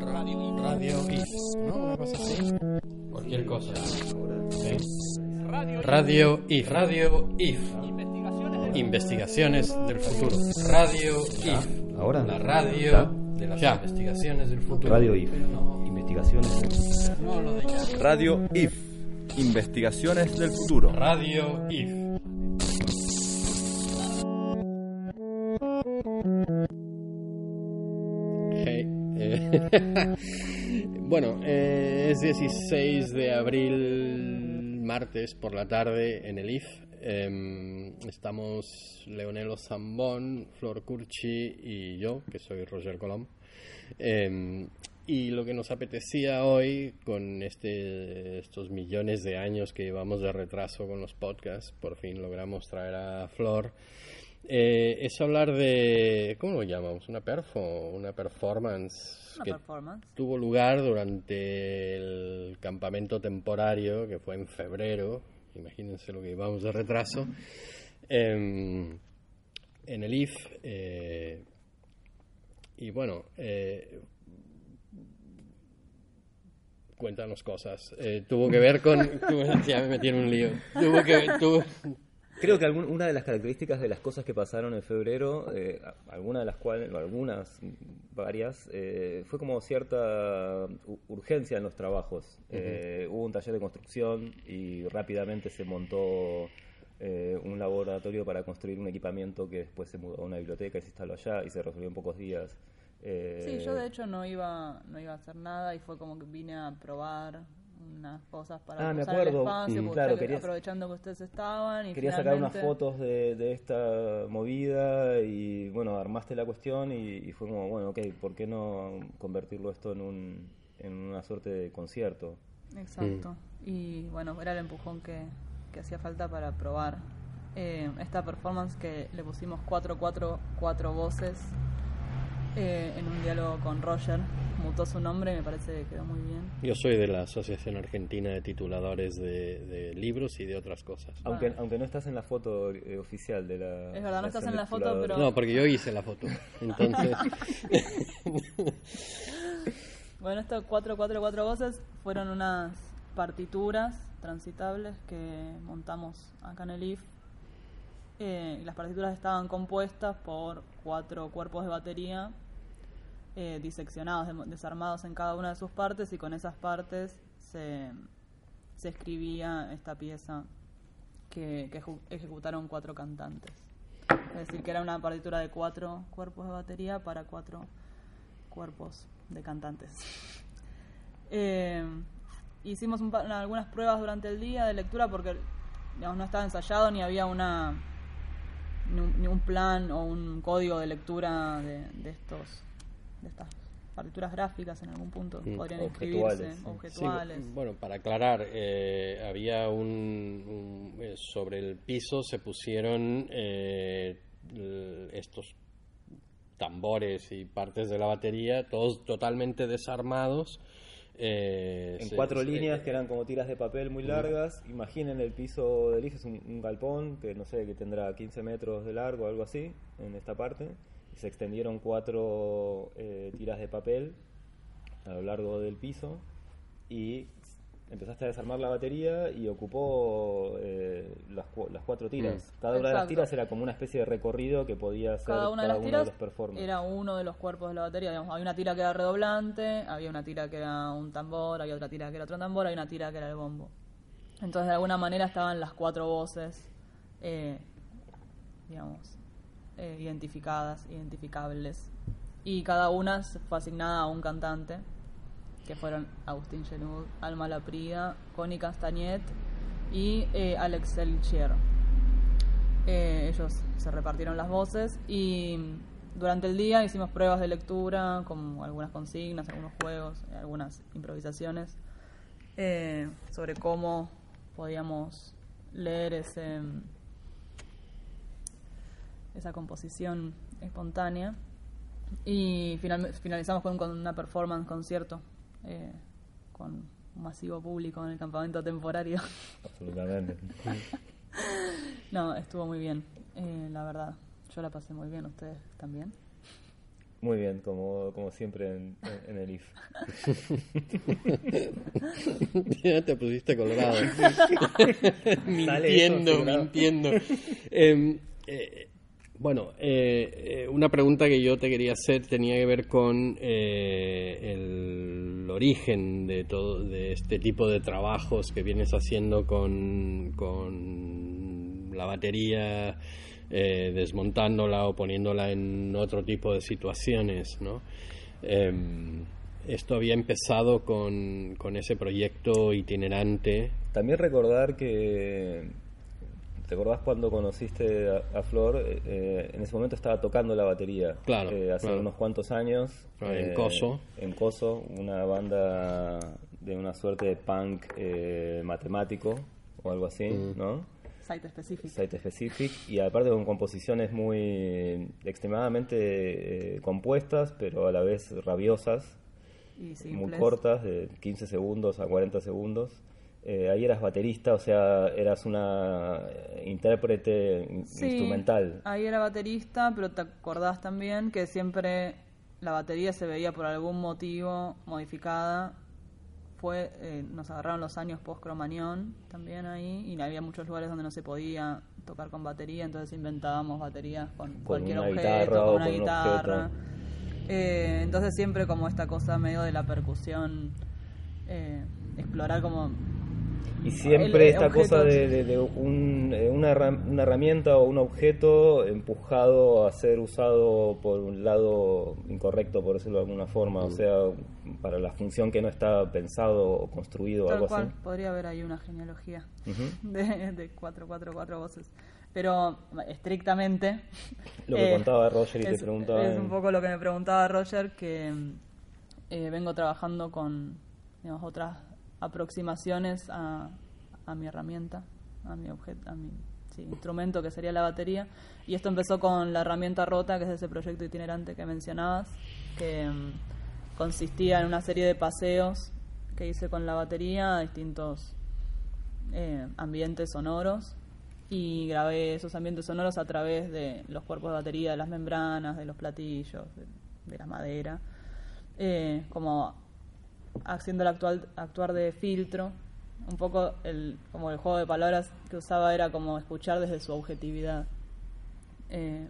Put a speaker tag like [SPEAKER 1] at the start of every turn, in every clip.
[SPEAKER 1] Radio, radio IF, ¿no? Una cosa así. Cualquier cosa. ¿Sí? Radio IF, Radio IF. Investigaciones del futuro. Radio IF.
[SPEAKER 2] Ahora.
[SPEAKER 1] La radio
[SPEAKER 2] ¿Ya?
[SPEAKER 1] de las
[SPEAKER 2] Ya.
[SPEAKER 1] investigaciones del futuro.
[SPEAKER 2] Radio IF. Investigaciones.
[SPEAKER 1] No, lo de ya.
[SPEAKER 3] Radio IF. Investigaciones del futuro.
[SPEAKER 1] Radio IF. bueno, eh, es 16 de abril, martes por la tarde en el IF. Em, estamos Leonelo Zambón, Flor Curchi y yo, que soy Roger Colom. Em, y lo que nos apetecía hoy, con este, estos millones de años que llevamos de retraso con los podcasts, por fin logramos traer a Flor, eh, es hablar de, ¿cómo lo llamamos? Una perfo, una performance
[SPEAKER 4] Una
[SPEAKER 1] que
[SPEAKER 4] performance.
[SPEAKER 1] tuvo lugar durante el campamento temporario, que fue en febrero, imagínense lo que llevamos de retraso, em, en el IF. eh, y bueno, eh, cuéntanos cosas. Eh, tuvo que ver con... ya me metí en un lío. Tuvo que... tuvo-
[SPEAKER 2] Creo que algún- una de las características de las cosas que pasaron en febrero, eh, a- algunas de las cuales, algunas, varias, eh, fue como cierta urgencia en los trabajos. Eh, hubo un taller de construcción y rápidamente se montó eh, un laboratorio para construir un equipamiento que después se mudó a una biblioteca y se instaló allá y se resolvió en pocos días.
[SPEAKER 4] Sí, yo de hecho no iba, no iba a hacer nada y fue como que vine a probar unas cosas para
[SPEAKER 2] Ah, me acuerdo.
[SPEAKER 4] el espacio,
[SPEAKER 2] Mm,
[SPEAKER 4] porque
[SPEAKER 2] claro, querías-
[SPEAKER 4] aprovechando que ustedes estaban y
[SPEAKER 2] Quería sacar unas fotos de, de esta movida y bueno, armaste la cuestión y, y fue como, bueno, ok, ¿por qué no convertirlo esto en, un, en una suerte de concierto?
[SPEAKER 4] Exacto. Y bueno, era el empujón que, que hacía falta para probar eh, esta performance que le pusimos 4, 4, 4 voces eh, en un diálogo con Roger. Mutó su nombre me parece que quedó muy bien.
[SPEAKER 1] Yo soy de la Asociación Argentina de Tituladores de, de Libros y de otras cosas.
[SPEAKER 2] Aunque, aunque no estás en la foto eh, oficial de la...
[SPEAKER 4] Es verdad, no estás en la foto, pero-
[SPEAKER 1] No, porque yo hice la foto. Entonces,
[SPEAKER 4] Bueno, estas cuatro, cuatro, cuatro voces fueron unas partituras transitables que montamos acá en el IF. Eh, y las partituras estaban compuestas por cuatro cuerpos de batería eh, diseccionados, desarmados en cada una de sus partes y con esas partes se, se escribía esta pieza que, ejecutaron cuatro cantantes. Es decir, que era una partitura de cuatro cuerpos de batería para cuatro cuerpos de cantantes. Eh, hicimos un algunas pruebas durante el día de lectura porque no estaba ensayado ni había una ni un, plan o un código de lectura de estos de estas partituras gráficas en algún punto
[SPEAKER 1] Mm.
[SPEAKER 4] podrían
[SPEAKER 2] Objetuales, sí.
[SPEAKER 1] sí, bueno, para aclarar, eh, había un, un- eh, sobre el piso se pusieron eh, estos tambores y partes de la batería, todos totalmente desarmados. eh,
[SPEAKER 2] En cuatro líneas que eran como tiras de papel muy largas. Imaginen el piso del IF es un, un galpón que no sé, que tendrá 15 metros de largo, algo así, en esta parte. Se extendieron cuatro eh, tiras de papel a lo largo del piso y empezaste a desarmar la batería y ocupó eh, las, cu- las cuatro tiras. Cada una de las tiras era como una especie de recorrido que podía hacer
[SPEAKER 4] cada una de las
[SPEAKER 2] uno
[SPEAKER 4] tiras
[SPEAKER 2] los performers.
[SPEAKER 4] era uno de los cuerpos de la batería. Digamos, había una tira que era redoblante, había una tira que era un tambor, había otra tira que era otro tambor, había una tira que era el bombo. Entonces, de alguna manera estaban las cuatro voces, eh, digamos, eh, identificadas, identificables. Y cada una fue asignada a un cantante, que fueron Agustín Genud, Alma Laprida, Connie Castagnet y eh, Alex Elchier. Eh, ellos se repartieron las voces y durante el día hicimos pruebas de lectura, con algunas consignas, algunos juegos, algunas improvisaciones eh, sobre cómo podíamos leer ese esa composición espontánea y final- finalizamos con, con una performance concierto eh, con un masivo público en el campamento temporario.
[SPEAKER 2] Absolutamente.
[SPEAKER 4] No, estuvo muy bien, eh, la verdad. Yo la pasé muy bien, ¿ustedes también?
[SPEAKER 2] Muy bien, como, como siempre en, en el IF.
[SPEAKER 1] ya te pusiste colorado. Mintiendo, mintiendo. Em, eh, bueno, eh, eh, una pregunta que yo te quería hacer tenía que ver con eh, el origen de todo de este tipo de trabajos que vienes haciendo con, con la batería, eh, desmontándola o poniéndola en otro tipo de situaciones, ¿no? Em, esto había empezado con, con ese proyecto itinerante.
[SPEAKER 2] También recordar que. ¿Te acordás cuando conociste a, a Flor? Eh, eh, en ese momento estaba tocando la batería.
[SPEAKER 1] Claro,
[SPEAKER 2] Eh, hace
[SPEAKER 1] claro.
[SPEAKER 2] unos cuantos años.
[SPEAKER 1] Ah, en
[SPEAKER 2] eh,
[SPEAKER 1] Coso.
[SPEAKER 2] En Coso, una banda de una suerte de punk eh, matemático o algo así,
[SPEAKER 1] Mm.
[SPEAKER 2] ¿no?
[SPEAKER 4] Site específico.
[SPEAKER 2] Site Specific y aparte con composiciones muy extremadamente eh, compuestas pero a la vez rabiosas
[SPEAKER 4] Y
[SPEAKER 2] muy cortas de 15 segundos a 40 segundos Eh, ahí eras baterista o sea eras una eh, intérprete in-
[SPEAKER 4] Sí,
[SPEAKER 2] instrumental
[SPEAKER 4] Ahí era baterista, pero te acordás también que siempre la batería se veía por algún motivo modificada. Fue, eh, nos agarraron los años post Cromañón también ahí, y había muchos lugares donde no se podía tocar con batería, entonces inventábamos baterías con, cualquier objeto,
[SPEAKER 2] guitarra
[SPEAKER 4] con una
[SPEAKER 2] con
[SPEAKER 4] guitarra. Eh, entonces siempre como esta cosa medio de la percusión, eh, explorar como
[SPEAKER 2] y siempre
[SPEAKER 4] El-
[SPEAKER 2] esta
[SPEAKER 4] objetos.
[SPEAKER 2] cosa de, de- de un- eh, una, una herramienta o un objeto empujado a ser usado por un lado incorrecto, por decirlo de alguna forma,
[SPEAKER 1] Mm.
[SPEAKER 2] o sea, para la función que no está pensado o construido o
[SPEAKER 4] Tal
[SPEAKER 2] algo
[SPEAKER 4] cual,
[SPEAKER 2] así.
[SPEAKER 4] podría haber ahí una genealogía
[SPEAKER 2] Ujú.
[SPEAKER 4] de, de cuatro, cuatro, cuatro voces. Pero estrictamente.
[SPEAKER 2] Lo que
[SPEAKER 4] eh,
[SPEAKER 2] contaba Roger y te
[SPEAKER 4] es,
[SPEAKER 2] preguntaba
[SPEAKER 4] Es un poco lo que me preguntaba Roger, que eh, vengo trabajando con digamos, otras aproximaciones a, mi herramienta, a mi instrumento que sería la batería. Y esto empezó con la herramienta rota, que es ese proyecto itinerante que mencionabas, que mm, consistía en una serie de paseos que hice con la batería a distintos eh, ambientes sonoros y grabé esos ambientes sonoros a través de los cuerpos de batería, de las membranas, de los platillos, de, de la madera, eh, como haciendo el actual, actuar de filtro. Un poco el, como el juego de palabras que usaba era como escuchar desde su objetividad. Eh,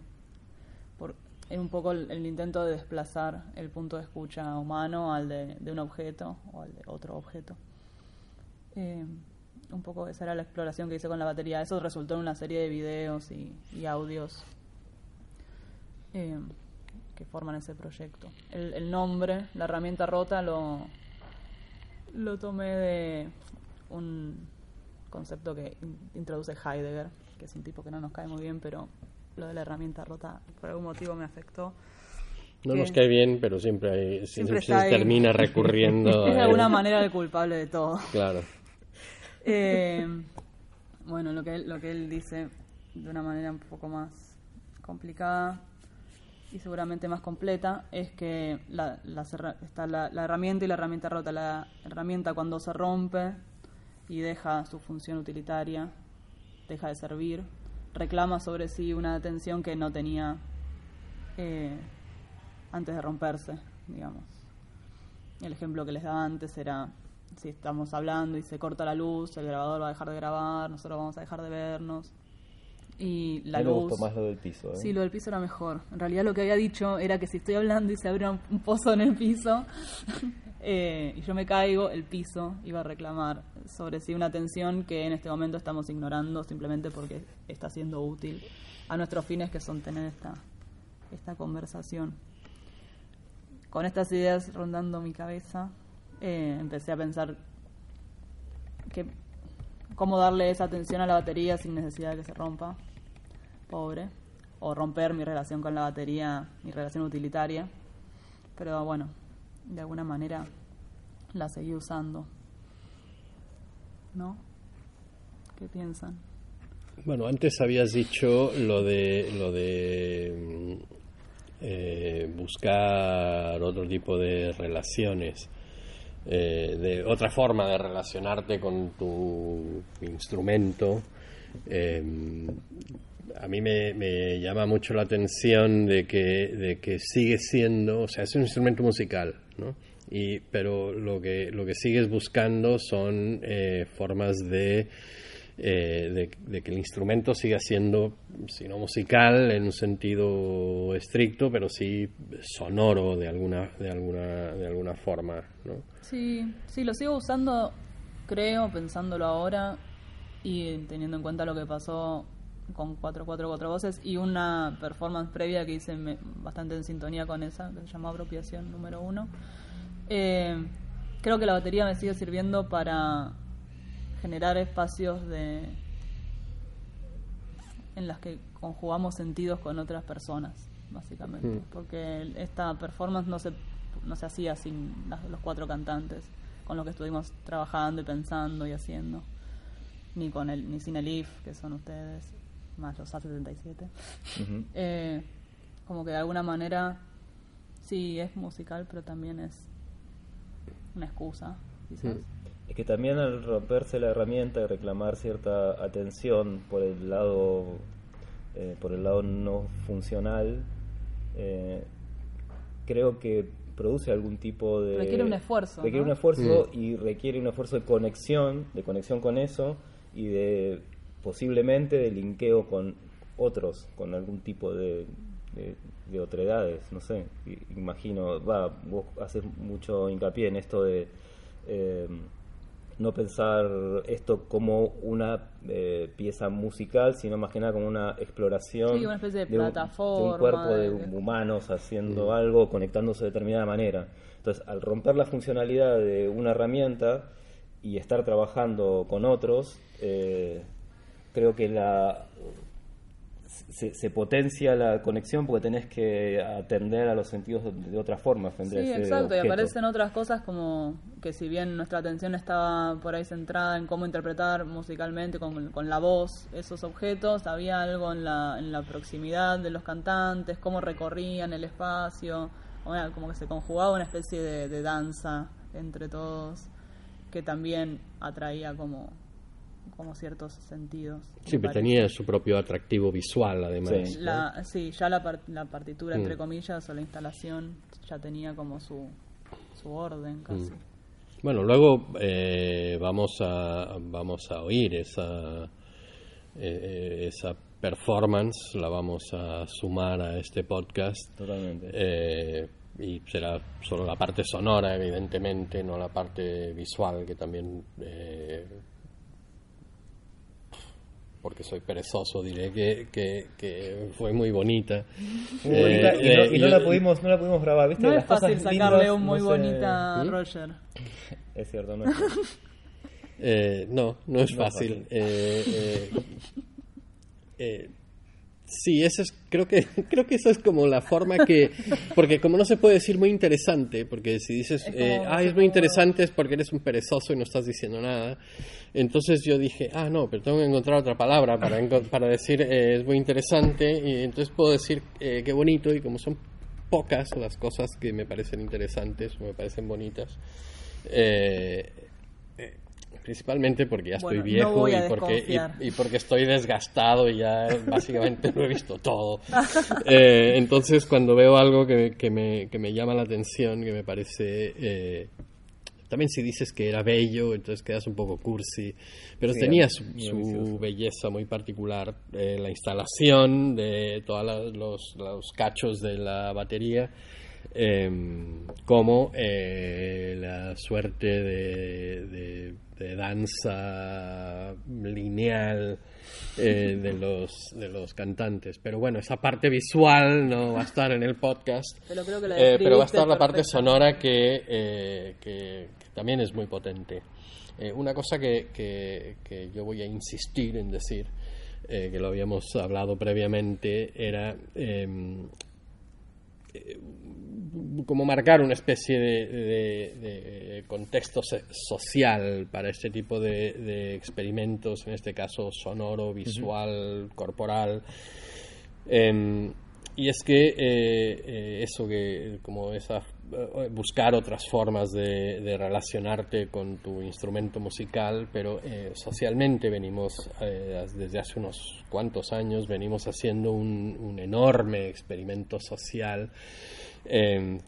[SPEAKER 4] por, un poco el, intento de desplazar el punto de escucha humano al de, un objeto o al de otro objeto. Eh, un poco esa era la exploración que hice con la batería. Eso resultó en una serie de videos y, y audios eh, que forman ese proyecto. El, el nombre, la herramienta rota, lo, lo tomé de un concepto que in- introduce Heidegger, que es un tipo que no nos cae muy bien, pero lo de la herramienta rota por algún motivo me afectó.
[SPEAKER 1] No
[SPEAKER 4] que
[SPEAKER 1] nos cae bien, pero siempre, hay-
[SPEAKER 4] Siempre
[SPEAKER 1] siempre,
[SPEAKER 4] está
[SPEAKER 1] se
[SPEAKER 4] ahí.
[SPEAKER 1] termina recurriendo.
[SPEAKER 4] Es de alguna manera el culpable de todo.
[SPEAKER 1] Claro.
[SPEAKER 4] Eh, bueno, lo que, él, lo que él dice de una manera un poco más complicada y seguramente más completa es que la, herra- está la, la herramienta y la herramienta rota. La herramienta cuando se rompe y deja su función utilitaria, deja de servir, reclama sobre sí una atención que no tenía eh, antes de romperse, digamos. El ejemplo que les daba antes era si estamos hablando y se corta la luz, el grabador va a dejar de grabar, nosotros vamos a dejar de vernos. Y la
[SPEAKER 2] mí me
[SPEAKER 4] luz.
[SPEAKER 2] gustó más lo del piso. ¿eh?
[SPEAKER 4] Sí, lo del piso era mejor. En realidad lo que había dicho era que si estoy hablando y se abre un, pozo en el piso eh, y yo me caigo, el piso iba a reclamar sobre sí una atención que en este momento estamos ignorando simplemente porque está siendo útil a nuestros fines que son tener esta, esta conversación. Con estas ideas rondando mi cabeza, eh, empecé a pensar que cómo darle esa atención a la batería sin necesidad de que se rompa, pobre, o romper mi relación con la batería, mi relación utilitaria, pero bueno, de alguna manera la seguí usando, ¿no? ¿Qué piensan?
[SPEAKER 1] Bueno, antes habías dicho lo de lo de mm, eh, buscar otro tipo de relaciones, eh, de otra forma de relacionarte con tu instrumento. Eh, a mí me, llama mucho la atención de que, de que sigue siendo, o sea, es un instrumento musical, ¿no? Y, pero lo que, lo que sigues buscando son eh, formas de, eh, de, de que el instrumento siga siendo, si no musical en un sentido estricto, pero sí sonoro de alguna, de alguna, de alguna forma, ¿no?
[SPEAKER 4] Sí, sí, lo sigo usando, creo, pensándolo ahora y teniendo en cuenta lo que pasó con 444 voces y una performance previa que hice me- bastante en sintonía con esa, que se llamó Apropiación número uno. Eh, creo que la batería me sigue sirviendo para generar espacios de en las que conjugamos sentidos con otras personas, básicamente.
[SPEAKER 1] Mm.
[SPEAKER 4] Porque esta performance no se, no se hacía sin las- los cuatro cantantes, con los que estuvimos trabajando y pensando y haciendo. Ni, con el, ni sin el IF, que son ustedes, más los A77.
[SPEAKER 2] Ujú.
[SPEAKER 4] Eh, como que de alguna manera sí es musical, pero también es una excusa, quizás.
[SPEAKER 2] Es que también al romperse la herramienta y reclamar cierta atención por el lado eh, por el lado no funcional, eh, creo que produce algún tipo de
[SPEAKER 4] Requiere un esfuerzo,
[SPEAKER 2] requiere
[SPEAKER 4] ¿no?
[SPEAKER 2] un esfuerzo y requiere un esfuerzo de conexión, de conexión con eso y de posiblemente de linkeo con otros, con algún tipo de, de, de otredades, no sé, i- imagino, va, vos haces mucho hincapié en esto de eh, no pensar esto como una eh, pieza musical, sino más que nada como una exploración
[SPEAKER 4] Sí, una especie de
[SPEAKER 2] un- de un
[SPEAKER 4] plataforma,
[SPEAKER 2] cuerpo de
[SPEAKER 4] de-
[SPEAKER 2] humanos haciendo algo, conectándose de determinada manera. Entonces, al romper la funcionalidad de una herramienta y estar trabajando con otros, eh, creo que la se, se potencia la conexión porque tenés que atender a los sentidos de, de otra forma frente a
[SPEAKER 4] Sí,
[SPEAKER 2] ese
[SPEAKER 4] exacto, y aparecen otras cosas como que si bien nuestra atención estaba por ahí centrada en cómo interpretar musicalmente con, con la voz esos objetos, había algo en la, en la proximidad de los cantantes, cómo recorrían el espacio, bueno, como que se conjugaba una especie de, de danza entre todos que también atraía como, como ciertos sentidos.
[SPEAKER 1] Sí, pero
[SPEAKER 4] parece.
[SPEAKER 1] tenía su propio atractivo visual, además.
[SPEAKER 2] Sí.
[SPEAKER 1] ¿no?
[SPEAKER 4] La, sí, ya la, par- la partitura,
[SPEAKER 1] Mm.
[SPEAKER 4] entre comillas, o la instalación ya tenía como su, su orden casi.
[SPEAKER 1] Bueno, luego eh, vamos a vamos a oír esa eh, eh, esa performance, la vamos a sumar a este podcast
[SPEAKER 2] Totalmente.
[SPEAKER 1] eh, y será solo la parte sonora, evidentemente, no la parte visual que también eh, porque soy perezoso diré que, que, que fue muy bonita.
[SPEAKER 2] Muy bonita,
[SPEAKER 1] Eh,
[SPEAKER 2] y no,
[SPEAKER 1] eh,
[SPEAKER 2] y no
[SPEAKER 1] yo-
[SPEAKER 2] la pudimos no la pudimos grabar, ¿viste?
[SPEAKER 4] No es
[SPEAKER 2] Las
[SPEAKER 4] fácil sacarle
[SPEAKER 2] lindas,
[SPEAKER 4] un muy
[SPEAKER 2] no
[SPEAKER 4] bonita a
[SPEAKER 1] ¿Mm?
[SPEAKER 4] Roger.
[SPEAKER 2] Es cierto, no es
[SPEAKER 1] Eh, no, no es
[SPEAKER 2] No es
[SPEAKER 1] fácil.
[SPEAKER 2] fácil.
[SPEAKER 1] Eh, eh, eh, sí, eso es, creo que, creo que esa es como la forma que, porque como no se puede decir muy interesante, porque si dices,
[SPEAKER 4] Es
[SPEAKER 1] eh, ah, es muy interesante es porque eres un perezoso y no estás diciendo nada. Entonces yo dije, ah, no, pero tengo que encontrar otra palabra para, para decir eh, es muy interesante y entonces puedo decir eh, qué bonito y como son pocas las cosas que me parecen interesantes o me parecen bonitas. eh, principalmente porque ya estoy
[SPEAKER 4] Bueno, no
[SPEAKER 1] viejo
[SPEAKER 4] a
[SPEAKER 1] y, porque, y, y porque estoy desgastado y ya básicamente lo he visto todo. Eh, entonces cuando veo algo que, que me, que me llama la atención, que me parece... eh, también si dices que era bello, entonces quedas un poco cursi, pero
[SPEAKER 2] Sí,
[SPEAKER 1] tenía su, su belleza muy particular, eh, la instalación de todos los, los cachos de la batería, eh, como eh, la suerte de, de- de danza lineal eh, de, los, de los cantantes. Pero bueno, esa parte visual no va a estar en el podcast.
[SPEAKER 4] Pero creo que la
[SPEAKER 1] Eh, pero va a estar la parte sonora que, eh, que- que también es muy potente. Eh, una cosa que, que- que yo voy a insistir en decir, que lo habíamos hablado previamente, era em, como marcar una especie de, de- de contexto social para este tipo de, de experimentos, en este caso sonoro, visual, corporal. Em, y es que eh, eh, eso que, como esa eh, buscar otras formas de, relacionarte con tu instrumento musical, pero eh, socialmente venimos, eh, desde hace unos cuantos años, venimos haciendo un, enorme experimento social eh,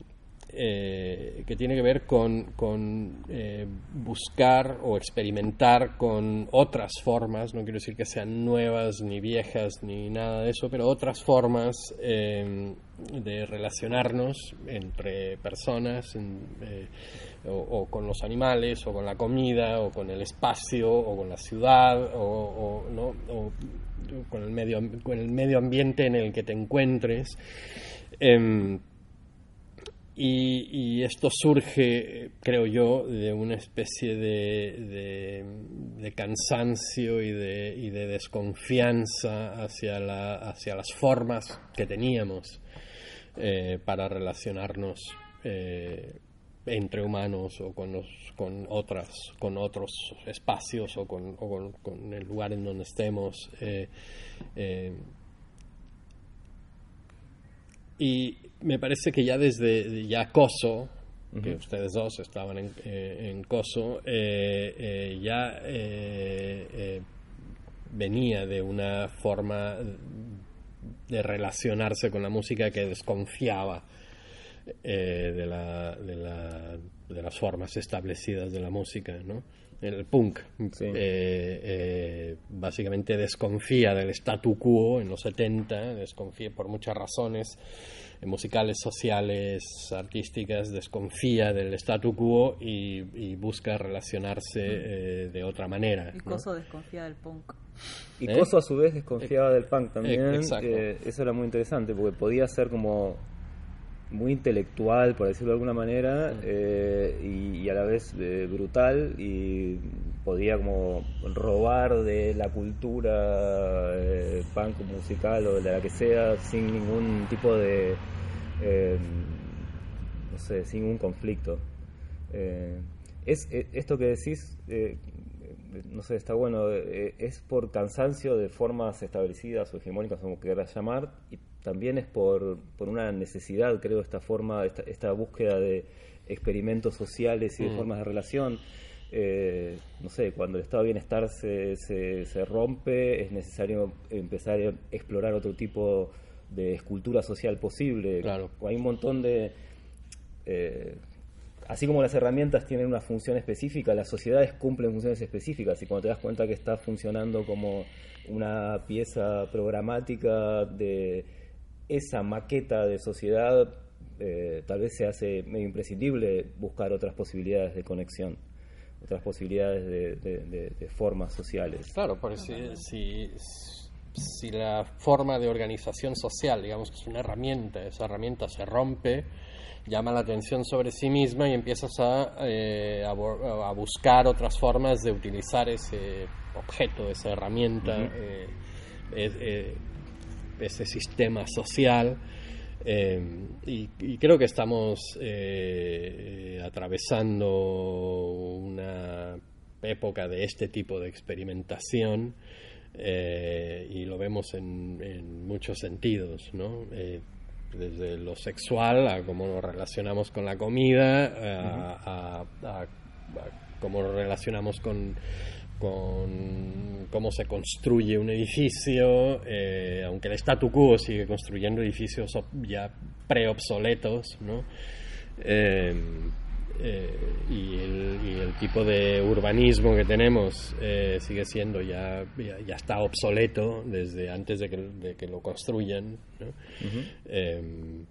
[SPEAKER 1] eh, que tiene que ver con, con, eh, buscar o experimentar con otras formas, no quiero decir que sean nuevas ni viejas ni nada de eso, pero otras formas eh, de relacionarnos entre personas en, eh, o, o, con los animales o con la comida o con el espacio o con la ciudad o, o ¿no? o con, el medio, con el medio ambiente en el que te encuentres. Y, esto surge, creo yo, de una especie de, cansancio y de, desconfianza hacia, la, hacia las formas que teníamos eh, para relacionarnos eh, entre humanos o con, los, con, otras, con otros espacios o con, o el lugar en donde estemos. Eh, y me parece que ya desde ya Coso, que uh -huh. ustedes dos estaban en, eh, en Coso, eh, eh, ya venía de una forma de relacionarse con la música que desconfiaba de, la, de, la, de, las formas establecidas de la música, ¿no? El punk sí. básicamente desconfía del statu quo en los 70, desconfía por muchas razones musicales, sociales, artísticas, desconfía del statu quo y, y busca relacionarse eh, de otra manera.
[SPEAKER 4] Y Coso ¿no? desconfía del punk.
[SPEAKER 2] Y ¿Eh? Coso a su vez desconfiaba eh, del punk también. Eh, eso era muy interesante porque podía ser como muy intelectual, por decirlo de alguna manera, eh, y, y, a la vez eh, brutal, y podía como robar de la cultura eh, punk musical o de la que sea sin ningún tipo de, no sé, sin un conflicto. es esto que decís, no sé, está bueno, es por cansancio de formas establecidas o hegemónicas, como quieras llamar, y también es por, por una necesidad, creo, esta forma, esta, esta búsqueda de experimentos sociales y de mm. formas de relación. Eh, no sé, cuando el estado de bienestar se, se, se, rompe, es necesario empezar a explorar otro tipo de escultura social posible.
[SPEAKER 1] Claro.
[SPEAKER 2] Hay un montón de... Eh, así como las herramientas tienen una función específica, las sociedades cumplen funciones específicas y cuando te das cuenta que está funcionando como una pieza programática de esa maqueta de sociedad eh, tal vez se hace medio imprescindible buscar otras posibilidades de conexión, otras posibilidades de, de, de, de formas sociales.
[SPEAKER 1] Claro, porque si, si, si, la forma de organización social, digamos que es una herramienta, esa herramienta se rompe, llama la atención sobre sí misma y empiezas a, eh, a, a buscar otras formas de utilizar ese objeto, esa herramienta. Uh -huh. eh, eh, ese sistema social. Eh, y, y, creo que estamos eh, atravesando una época de este tipo de experimentación eh, y lo vemos en, en muchos sentidos, ¿no? desde lo sexual a cómo nos relacionamos con la comida, a, a, a, a cómo nos relacionamos con con cómo se construye un edificio, eh, aunque el statu quo sigue construyendo edificios ya preobsoletos, ¿no? Eh, eh, y, el, y, el, tipo de urbanismo que tenemos eh, sigue siendo ya, ya, ya, está obsoleto desde antes de que, de que lo construyan, ¿no? uh -huh.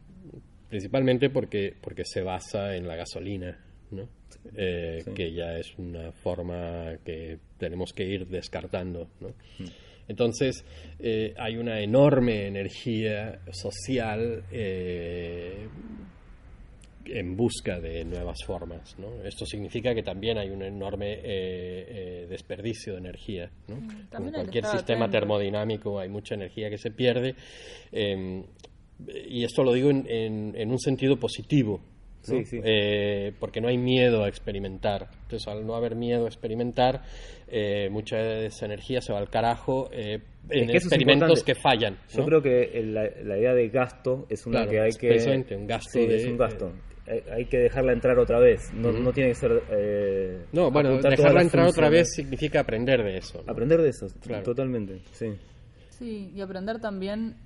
[SPEAKER 1] principalmente porque, porque se basa en la gasolina. ¿no? Eh, sí. que ya es una forma que tenemos que ir descartando. ¿no? Mm. Entonces, eh, hay una enorme energía social eh, en busca de nuevas formas. ¿no? Esto significa que también hay un enorme eh, desperdicio de energía. ¿no?
[SPEAKER 4] Mm,
[SPEAKER 1] Como cualquier sistema atento. termodinámico, hay mucha energía que se pierde. Em, y esto lo digo en, en, en un sentido positivo, ¿no? Sí, sí. Eh, porque no hay miedo a experimentar. Entonces, al no haber miedo a experimentar, eh, mucha de esa energía se va al carajo eh, en que experimentos que fallan.
[SPEAKER 2] Yo creo que la, la, idea de gasto es una
[SPEAKER 1] claro,
[SPEAKER 2] que hay que.
[SPEAKER 1] un gasto.
[SPEAKER 2] Sí,
[SPEAKER 1] de,
[SPEAKER 2] es un gasto. hay, hay que dejarla entrar otra vez. No, no tiene que ser. eh,
[SPEAKER 1] No, bueno, dejarla entrar otra vez significa aprender de eso. ¿no?
[SPEAKER 2] Aprender de eso,
[SPEAKER 1] Claro.
[SPEAKER 2] totalmente. Sí.
[SPEAKER 4] Sí, y aprender también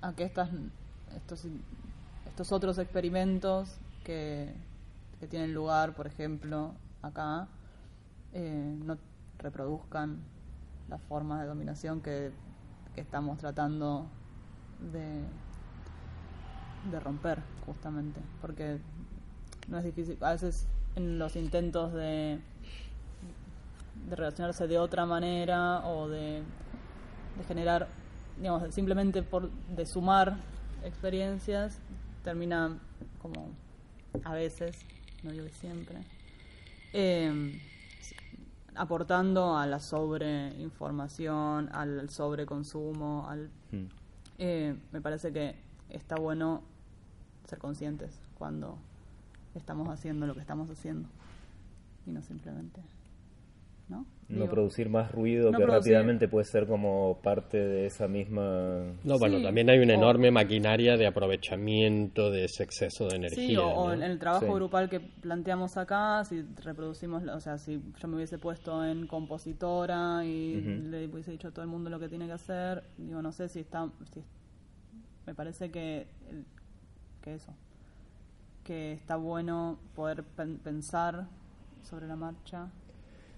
[SPEAKER 4] a que estas, estos, estos otros experimentos que, tienen lugar, por ejemplo, acá, eh, no reproduzcan las formas de dominación que, estamos tratando de, de romper, justamente. Porque no es difícil, a veces en los intentos de, de relacionarse de otra manera o de de generar, digamos, simplemente por de sumar experiencias, termina como a veces, no digo que siempre, eh, aportando a la sobreinformación, al sobreconsumo, al
[SPEAKER 2] Mm.
[SPEAKER 4] eh, me parece que está bueno ser conscientes cuando estamos haciendo lo que estamos haciendo y no simplemente, ¿no?
[SPEAKER 2] No
[SPEAKER 4] Digo,
[SPEAKER 2] producir más ruido
[SPEAKER 4] no
[SPEAKER 2] que
[SPEAKER 4] producir-
[SPEAKER 2] rápidamente puede ser como parte de esa misma.
[SPEAKER 1] No, bueno, también hay una
[SPEAKER 4] o-
[SPEAKER 1] enorme maquinaria de aprovechamiento de ese exceso de energía.
[SPEAKER 4] Sí, o, en el trabajo
[SPEAKER 2] Sí.
[SPEAKER 4] grupal que planteamos acá, si reproducimos, o sea, si yo me hubiese puesto en compositora y le hubiese dicho a todo el mundo lo que tiene que hacer, digo, no sé si está, si- me parece que, el- que eso, que está bueno poder pen- pensar sobre la marcha.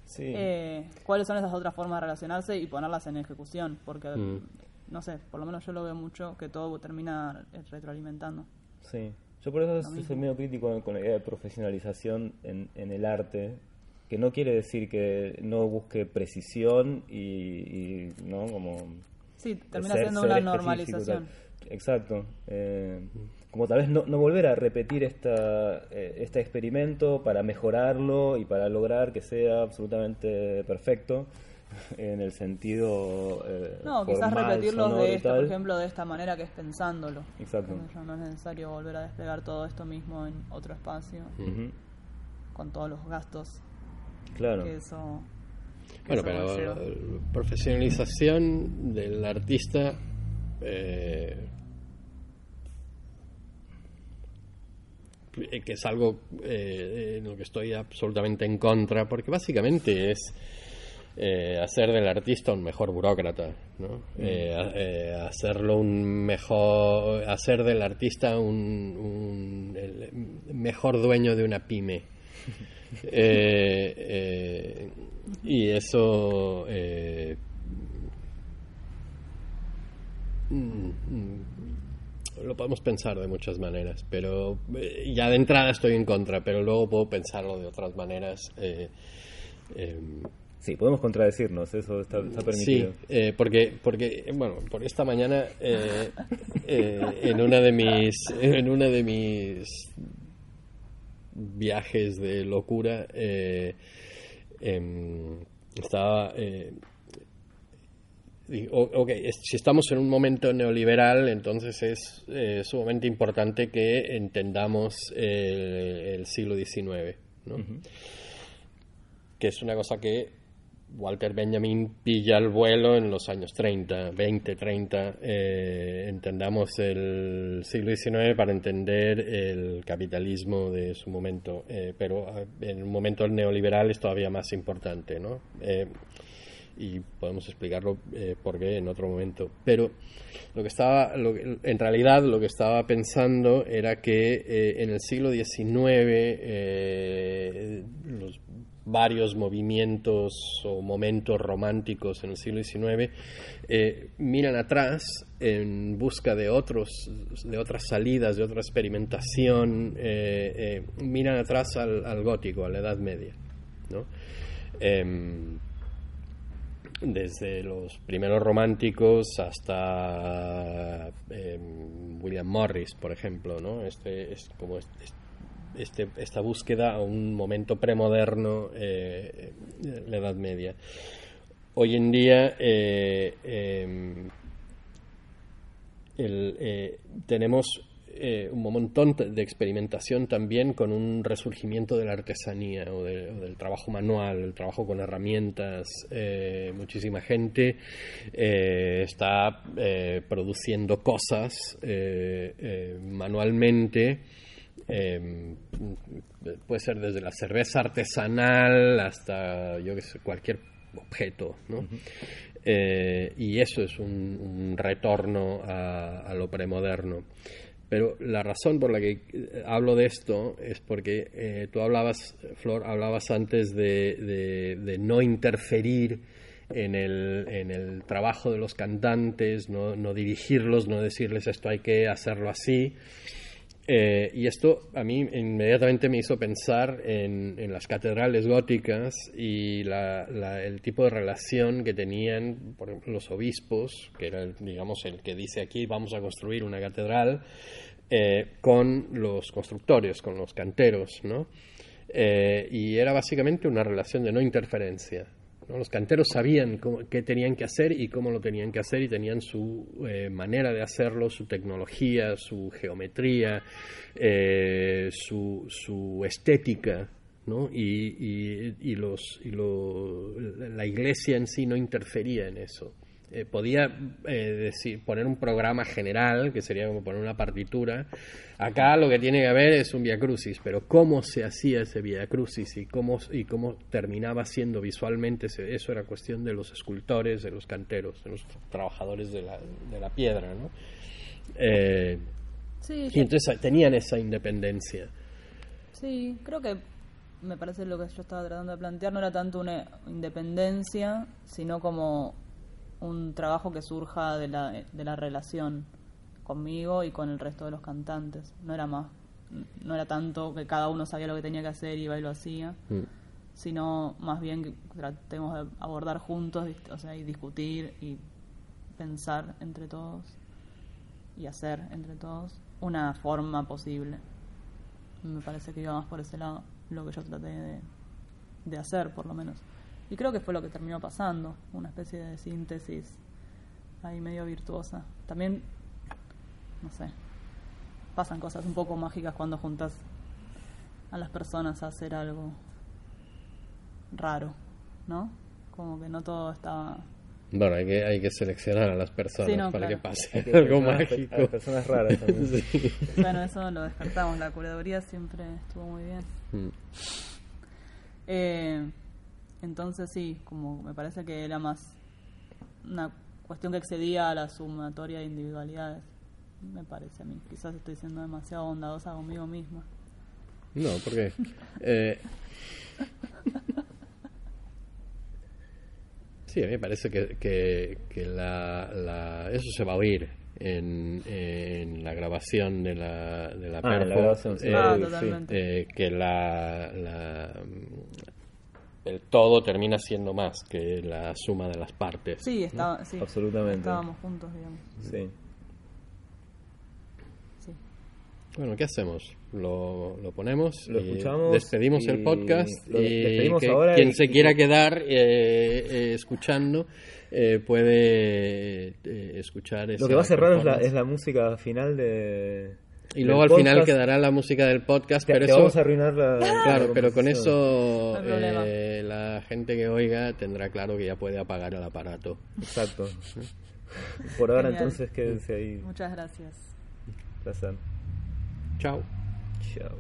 [SPEAKER 2] Sí.
[SPEAKER 4] eh, cuáles son esas otras formas de relacionarse y ponerlas en ejecución, porque,
[SPEAKER 1] Mm.
[SPEAKER 4] no sé, por lo menos yo lo veo mucho que todo termina eh, retroalimentando.
[SPEAKER 2] Sí, yo por eso soy medio crítico con la idea de profesionalización en, en el arte, que no quiere decir que no busque precisión y, y, no como
[SPEAKER 4] Sí, termina
[SPEAKER 2] ser-
[SPEAKER 4] siendo
[SPEAKER 2] ser
[SPEAKER 4] una normalización.
[SPEAKER 2] tal. Exacto. Eh, como tal vez no, no volver a repetir esta, eh, este experimento para mejorarlo y para lograr que sea absolutamente perfecto en el sentido eh,
[SPEAKER 4] No, quizás
[SPEAKER 2] formal,
[SPEAKER 4] repetirlos
[SPEAKER 2] sonoro
[SPEAKER 4] de esto, por ejemplo, de esta manera que es pensándolo.
[SPEAKER 2] Exacto.
[SPEAKER 4] No es necesario volver a desplegar todo esto mismo en otro espacio, con todos los gastos
[SPEAKER 2] Claro.
[SPEAKER 4] que eso. que
[SPEAKER 1] Bueno,
[SPEAKER 4] eso
[SPEAKER 1] pero la profesionalización del artista eh, que es algo eh, en lo que estoy absolutamente en contra, porque básicamente es eh, hacer del artista un mejor burócrata, ¿no? Eh, eh, hacerlo un mejor, hacer del artista un, un- el mejor dueño de una pyme. Eh, eh, y eso eh, mm, mm, lo podemos pensar de muchas maneras, pero eh, ya de entrada estoy en contra, pero luego puedo pensarlo de otras maneras. eh, em,
[SPEAKER 2] Sí, podemos contradecirnos, eso está, está permitido.
[SPEAKER 1] Sí, eh, porque, porque, bueno, por esta mañana en una de mis, en una de mis viajes de locura em, estaba eh, ok, si estamos en un momento neoliberal, entonces es eh, sumamente importante que entendamos eh, el siglo XIX, ¿no? que es una cosa que Walter Benjamin pilla el vuelo en los años 30, 20, 30. eh, entendamos el siglo XIX para entender el capitalismo de su momento, eh, pero ah, en un momento neoliberal es todavía más importante, ¿no? Y podemos explicarlo eh, por qué en otro momento. Pero lo que estaba, lo que- en realidad lo que estaba pensando era que eh, en el siglo XIX eh, los varios movimientos o momentos románticos en el siglo XIX miran atrás en busca de otros de otras salidas de otra experimentación miran atrás al, al gótico a la Edad Media ¿no? Desde los primeros románticos hasta em, William Morris, por ejemplo, ¿no? Este es como este, esta búsqueda a un momento premoderno, eh, la Edad Media. Hoy en día eh, em, eh, tenemos eh, un montón de experimentación también con un resurgimiento de la artesanía o, de- o del trabajo manual, el trabajo con herramientas. Eh, muchísima gente eh, está produciendo cosas manualmente eh, puede ser desde la cerveza artesanal hasta, yo que sé, cualquier objeto, ¿no? Eh, y eso es un, un retorno a, a lo premoderno. Pero la razón por la que eh, hablo de esto es porque eh, tú hablabas, Flor, hablabas antes de, de- de no interferir en el, en el trabajo de los cantantes, no, no dirigirlos, no decirles esto hay que hacerlo así. Eh, y esto a mí inmediatamente me hizo pensar en, en las catedrales góticas y la- la- el tipo de relación que tenían por ejemplo, los obispos, que era, el, digamos, el que dice aquí vamos a construir una catedral, eh, con los constructores, con los canteros, ¿no? Eh, y era básicamente una relación de no interferencia. Los canteros sabían qué tenían que hacer y cómo lo tenían que hacer y tenían su eh, manera de hacerlo, su tecnología, su geometría, eh, su, estética. ¿no? Y, y- y los, y lo- la iglesia en sí no interfería en eso. Eh, podía eh, decir, poner un programa general, que sería como poner una partitura. Acá lo que tiene que haber es un Via Crucis, pero cómo se hacía ese Via Crucis y cómo, y cómo terminaba siendo visualmente, ese- eso era cuestión de los escultores, de los canteros, de los trabajadores de la, de la piedra. ¿no? Eh,
[SPEAKER 4] Sí,
[SPEAKER 1] y entonces tenían esa independencia.
[SPEAKER 4] Sí, creo que me parece lo que yo estaba tratando de plantear no era tanto una independencia, sino como un trabajo que surja de la, de la relación conmigo y con el resto de los cantantes. No era más, no era tanto que cada uno sabía lo que tenía que hacer y iba y lo hacía,
[SPEAKER 1] Mm.
[SPEAKER 4] sino más bien que tratemos de abordar juntos, o sea, y discutir y pensar entre todos y hacer entre todos una forma posible. Me parece que iba más por ese lado, lo que yo traté de, de hacer, por lo menos. Y creo que fue lo que terminó pasando, una especie de síntesis ahí medio virtuosa. También, no sé, pasan cosas un poco mágicas cuando juntas a las personas a hacer algo raro, ¿no? Como que no todo estaba...
[SPEAKER 1] Bueno, hay que, hay que seleccionar a las personas
[SPEAKER 4] Sí, no,
[SPEAKER 1] para
[SPEAKER 4] claro.
[SPEAKER 1] que pase
[SPEAKER 2] que
[SPEAKER 1] algo mágico.
[SPEAKER 2] hay personas raras también.
[SPEAKER 1] Sí.
[SPEAKER 4] Bueno, eso lo descartamos, la curaduría siempre estuvo muy bien.
[SPEAKER 1] Mm.
[SPEAKER 4] Eh, entonces sí, como me parece que era más una cuestión que excedía a la sumatoria de individualidades, me parece a mí. Quizás estoy siendo demasiado bondadosa conmigo misma.
[SPEAKER 1] No, porque eh, sí, a mí me parece que, que, que la, la- eso se va a oír en, en la grabación de la, de la
[SPEAKER 2] Ah, en la
[SPEAKER 1] perfo,
[SPEAKER 2] grabación, sí.
[SPEAKER 1] eh,
[SPEAKER 4] Ah, totalmente.
[SPEAKER 1] eh, que la, la- el todo termina siendo más que la suma de las partes.
[SPEAKER 4] Sí, estaba, sí,
[SPEAKER 2] Absolutamente.
[SPEAKER 4] estábamos juntos, digamos.
[SPEAKER 2] Sí.
[SPEAKER 4] Sí.
[SPEAKER 1] Bueno, ¿qué hacemos? Lo, lo ponemos,
[SPEAKER 2] Lo
[SPEAKER 1] y
[SPEAKER 2] escuchamos
[SPEAKER 1] despedimos el podcast
[SPEAKER 2] lo
[SPEAKER 1] y que
[SPEAKER 2] ahora
[SPEAKER 1] quien
[SPEAKER 2] y-
[SPEAKER 1] se quiera quedar eh, eh, escuchando eh, puede eh, escuchar
[SPEAKER 2] Lo que va a cerrar es la,
[SPEAKER 1] performance.
[SPEAKER 2] es la música final de.
[SPEAKER 1] Y luego al final quedará la música del podcast
[SPEAKER 2] Te,
[SPEAKER 1] pero
[SPEAKER 2] te
[SPEAKER 1] eso
[SPEAKER 2] vamos a arruinar la.
[SPEAKER 1] claro
[SPEAKER 2] la
[SPEAKER 1] pero con eso
[SPEAKER 4] No
[SPEAKER 1] eh, la gente que oiga tendrá claro que ya puede apagar el aparato
[SPEAKER 2] Exacto. Por ahora
[SPEAKER 4] Genial.
[SPEAKER 2] entonces quédense ahí.
[SPEAKER 4] Muchas gracias.
[SPEAKER 2] Placer.
[SPEAKER 1] chao
[SPEAKER 2] Chao.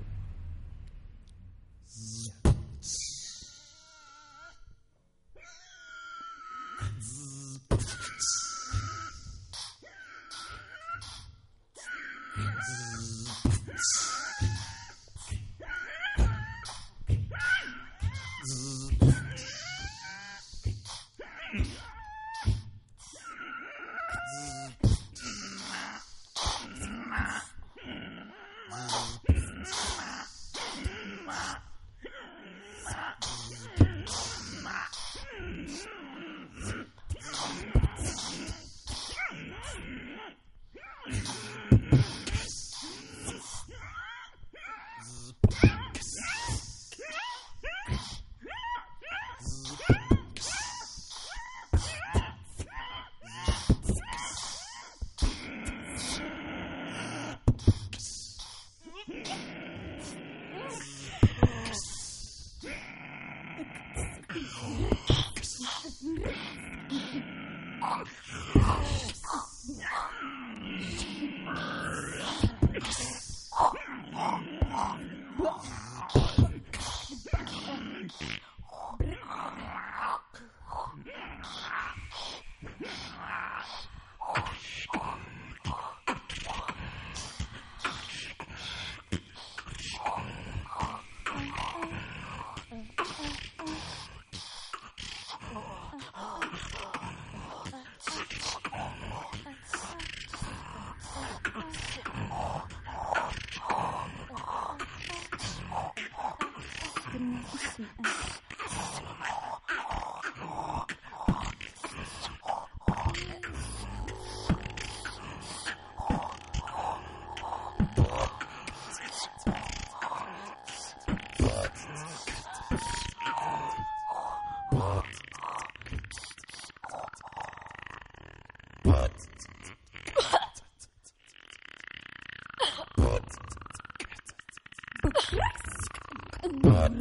[SPEAKER 2] But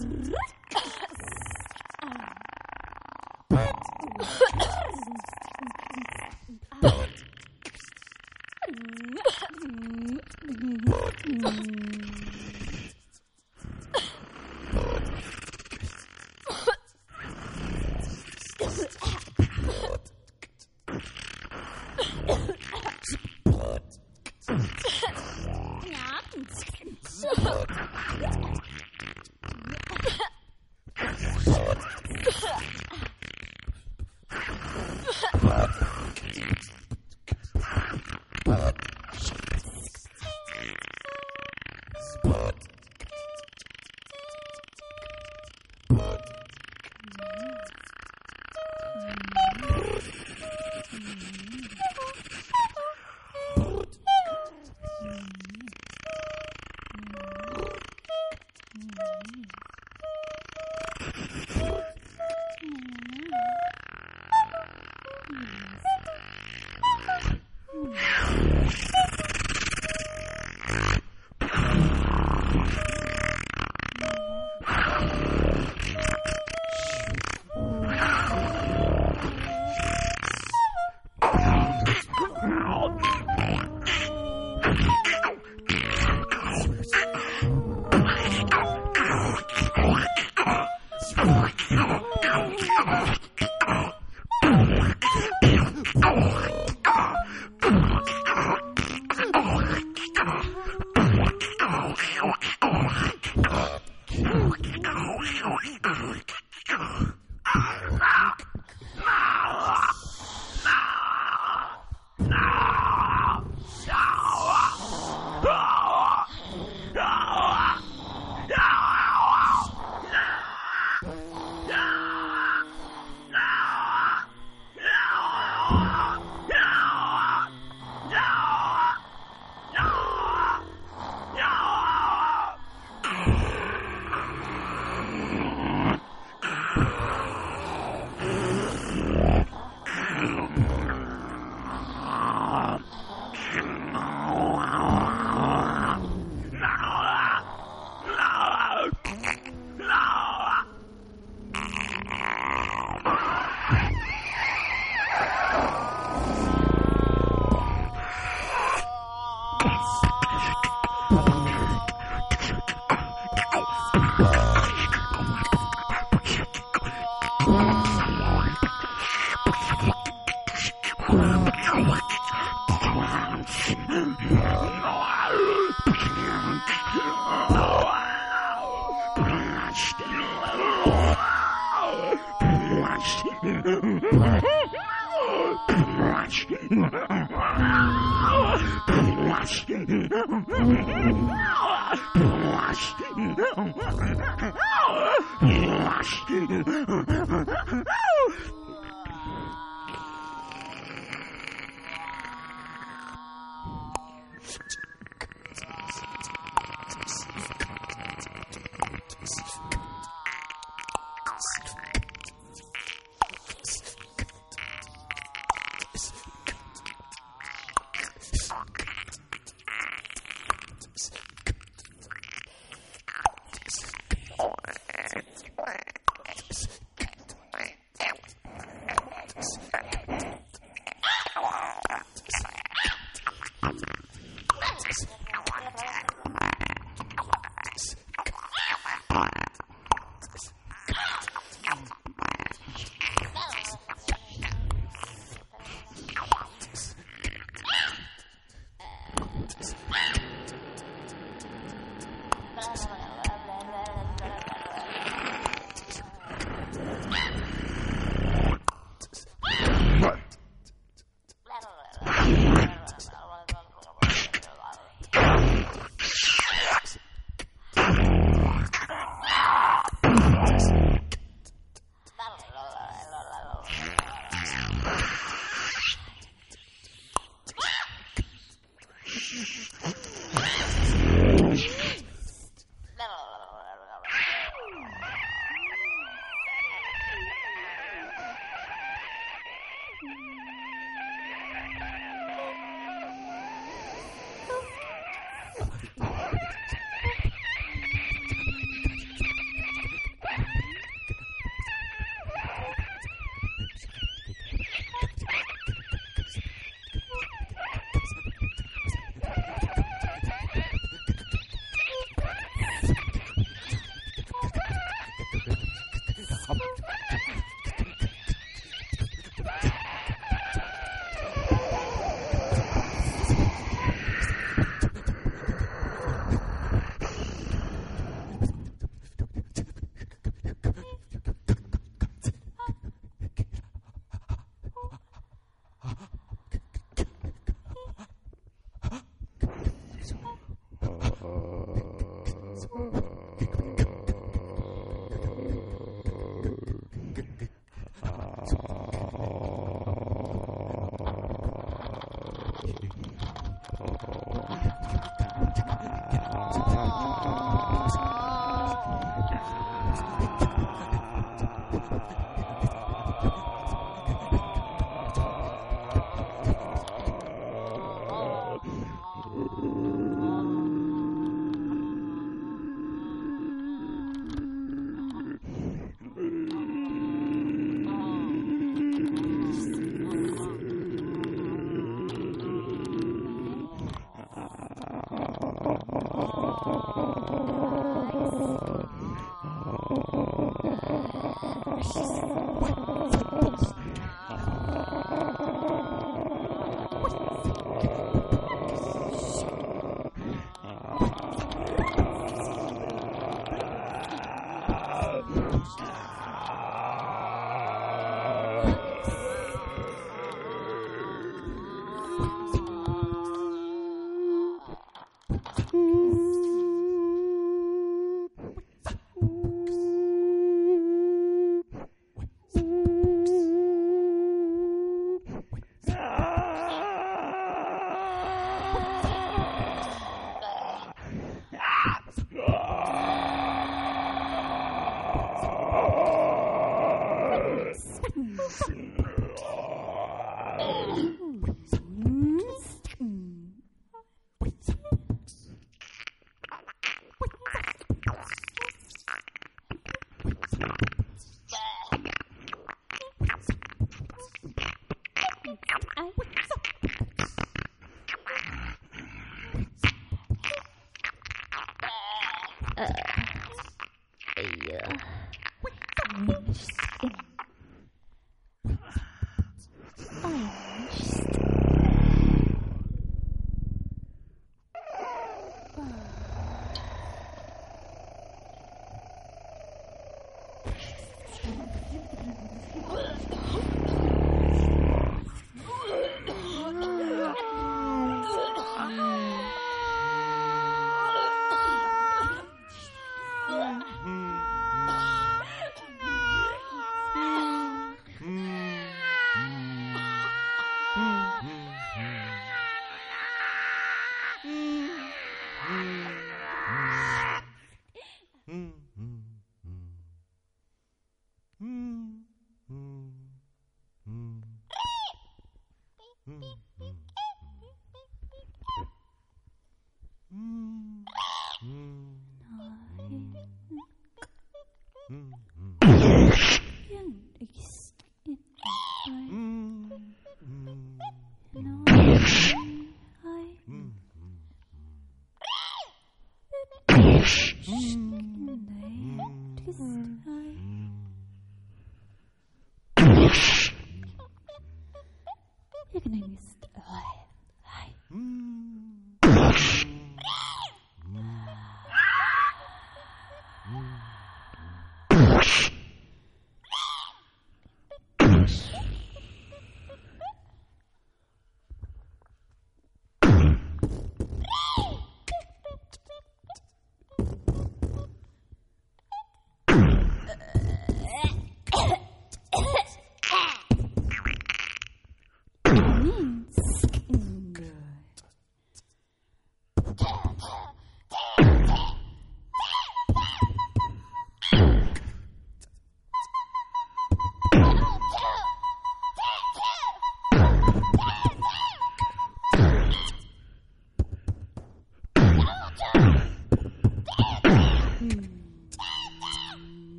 [SPEAKER 2] You're gonna miss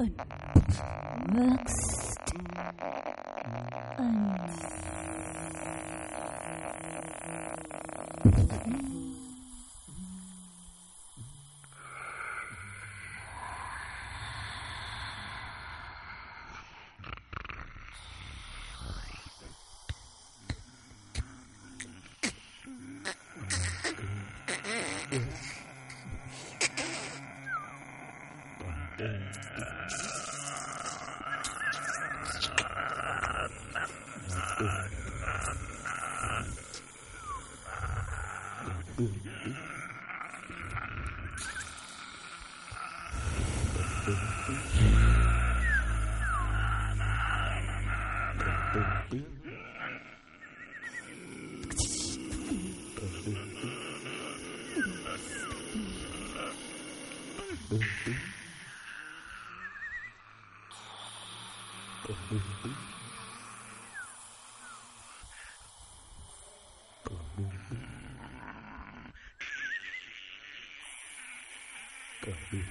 [SPEAKER 2] unboxed, unboxed. Okay.